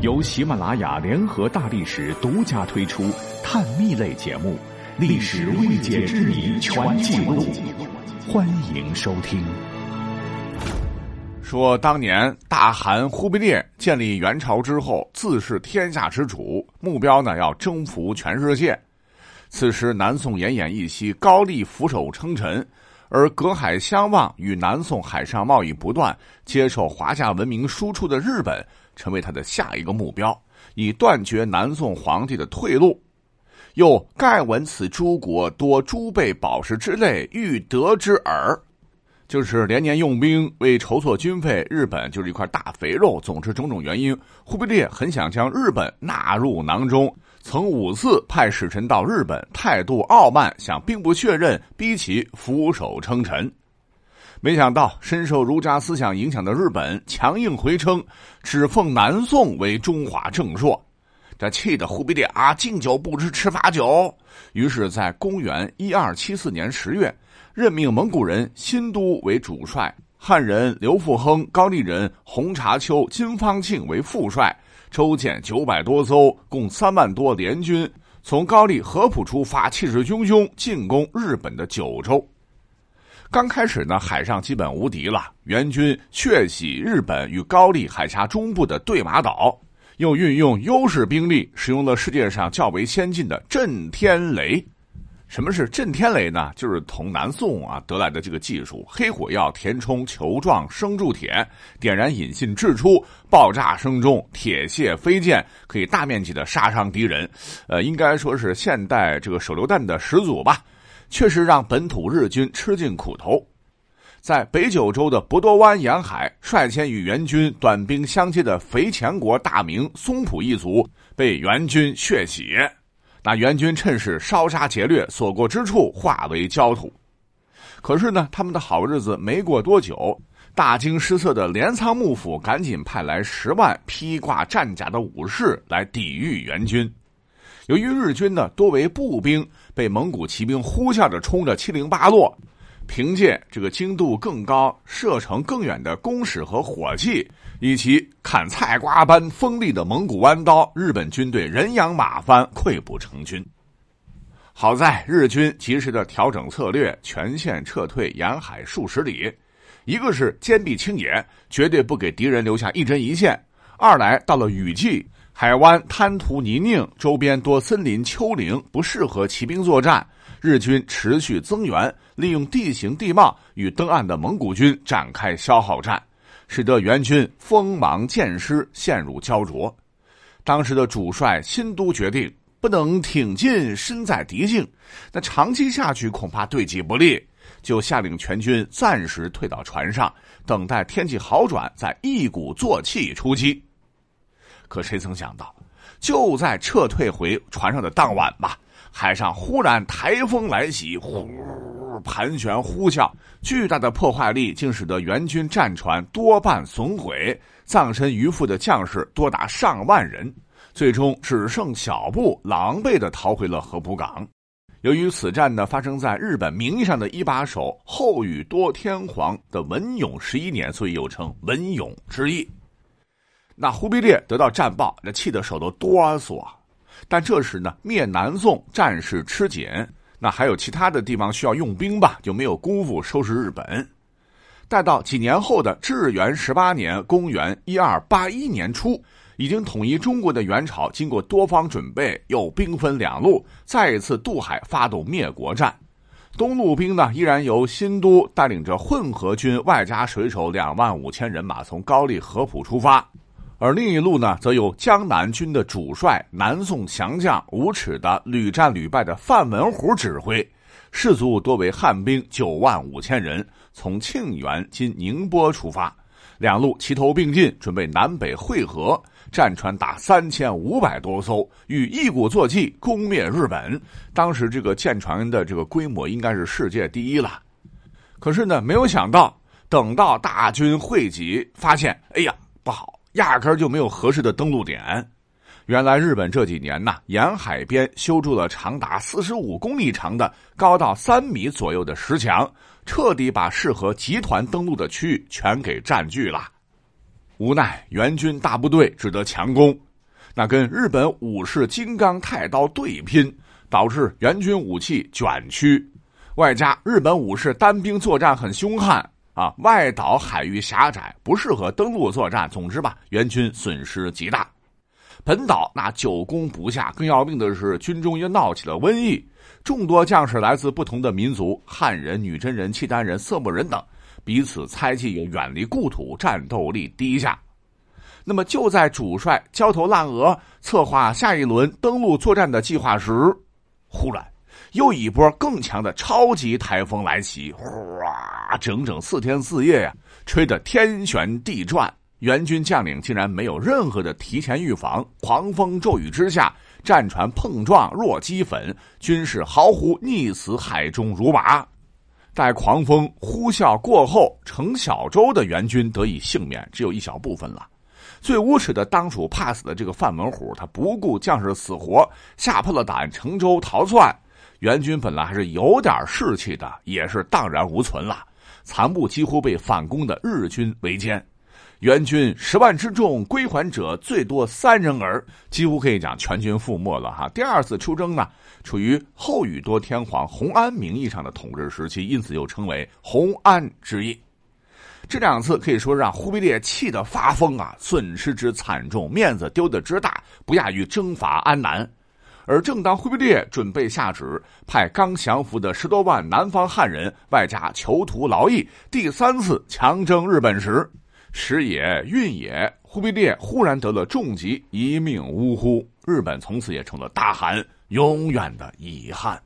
由喜马拉雅联合大历史独家推出探秘类节目《历史未解之谜全记录》，欢迎收听。说当年大汗忽必烈建立元朝之后，自是天下之主，目标呢要征服全世界。此时南宋奄奄一息，高丽俯首称臣，而隔海相望与南宋海上贸易不断、接受华夏文明输出的日本，成为他的下一个目标，以断绝南宋皇帝的退路。又盖闻此诸国多诸备宝石之类，欲得之耳。就是连年用兵为筹措军费，日本就是一块大肥肉。总之种种原因，忽必烈很想将日本纳入囊中，曾五次派使臣到日本，态度傲慢，想兵不血刃逼其俯首称臣。没想到深受儒家思想影响的日本强硬回称，只奉南宋为中华正朔。这气得忽必烈啊，敬酒不吃吃罚酒。于是，在公元一二七四年十月。任命蒙古人新都为主帅，汉人刘复亨、高丽人洪察秋、金方庆为副帅，抽遣九百多艘，共三万多联军，从高丽合浦出发，气势汹汹进攻日本的九州。刚开始呢，海上基本无敌了，援军血洗日本与高丽海峡中部的对马岛，又运用优势兵力，使用了世界上较为先进的震天雷。什么是震天雷呢？就是从南宋啊得来的这个技术，黑火药填充球状生铸铁，点燃引信掷出，爆炸声中铁屑飞溅，可以大面积的杀伤敌人。呃，应该说是现代这个手榴弹的始祖吧。确实让本土日军吃尽苦头，在北九州的博多湾沿海，率先与援军短兵相接的肥前国大名松浦一族被援军血洗。那援军趁势烧杀劫掠，所过之处化为焦土。可是呢，他们的好日子没过多久，大惊失色的镰仓幕府赶紧派来十万披挂战甲的武士来抵御援军。由于日军呢多为步兵，被蒙古骑兵呼啸着冲着七零八落。凭借这个精度更高、射程更远的弓矢和火器，以及砍菜瓜般锋利的蒙古弯刀，日本军队人仰马翻，溃不成军。好在日军及时的调整策略，全线撤退沿海数十里。一个是坚壁清野，绝对不给敌人留下一针一线；二来到了雨季，海湾滩涂泥泞，周边多森林丘陵，不适合骑兵作战。日军持续增援，利用地形地貌与登岸的蒙古军展开消耗战，使得援军锋芒渐失，陷入焦灼。当时的主帅新都决定不能挺进，身在敌境，那长期下去恐怕对己不利，就下令全军暂时退到船上，等待天气好转，再一鼓作气出击。可谁曾想到，就在撤退回船上的当晚吧。海上忽然台风来袭，呼盘旋呼啸，巨大的破坏力竟使得援军战船多半损毁，葬身鱼腹的将士多达上万人，最终只剩小部狼狈的逃回了合浦港。由于此战呢发生在日本名义上的一把手后宇多天皇的文永十一年，所以又称文永之役。那忽必烈得到战报，那气得手都哆嗦。但这时呢，灭南宋战事吃紧，那还有其他的地方需要用兵吧，就没有功夫收拾日本。待到几年后的至元十八年（公元一二八一年初），已经统一中国的元朝，经过多方准备，又兵分两路，再一次渡海发动灭国战。东路兵呢，依然由新都带领着混合军，外加水手两万五千人马，从高丽合浦出发。而另一路呢，则由江南军的主帅、南宋降将、无耻的屡战屡败的范文虎指挥，士卒多为汉兵九万五千人，从庆元（今宁波）出发，两路齐头并进，准备南北汇合，战船达三千五百多艘，欲一鼓作气攻灭日本。当时这个舰船的这个规模应该是世界第一了。可是呢，没有想到，等到大军汇集，发现，哎呀，不好！压根儿就没有合适的登陆点。原来日本这几年呐，沿海边修筑了长达四十五公里长的、高到三米左右的石墙，彻底把适合集团登陆的区域全给占据了。无奈援军大部队只得强攻，那跟日本武士金刚太刀对拼，导致援军武器卷曲，外加日本武士单兵作战很凶悍啊，外岛海域狭窄，不适合登陆作战。总之吧，援军损失极大。本岛那久攻不下，更要命的是，军中又闹起了瘟疫，众多将士来自不同的民族，汉人、女真人、契丹人、色目人等，彼此猜忌，又远离故土，战斗力低下。那么，就在主帅焦头烂额策划下一轮登陆作战的计划时，忽然又一波更强的超级台风来袭，哗，整整四天四夜呀，吹得天旋地转。援军将领竟然没有任何的提前预防，狂风骤雨之下，战船碰撞若齑粉，军士嚎呼溺死海中如麻。待狂风呼啸过后，程小舟的援军得以幸免，只有一小部分了。最无耻的当属怕死的这个范文虎，他不顾将士死活，吓破了胆，乘舟逃窜。援军本来还是有点士气的，也是荡然无存了，残部几乎被反攻的日军围歼。援军十万之众归还者最多三人儿，几乎可以讲全军覆没了哈。第二次出征呢，处于后宇多天皇洪安名义上的统治时期，因此又称为洪安之役。这两次可以说让忽必烈气得发疯啊，损失之惨重，面子丢得之大，不亚于征伐安南。而正当忽必烈准备下旨派刚降服的十多万南方汉人，外加囚徒劳役，第三次强征日本时，时也运也，忽必烈忽然得了重疾，一命呜呼。日本从此也成了大韩永远的遗憾。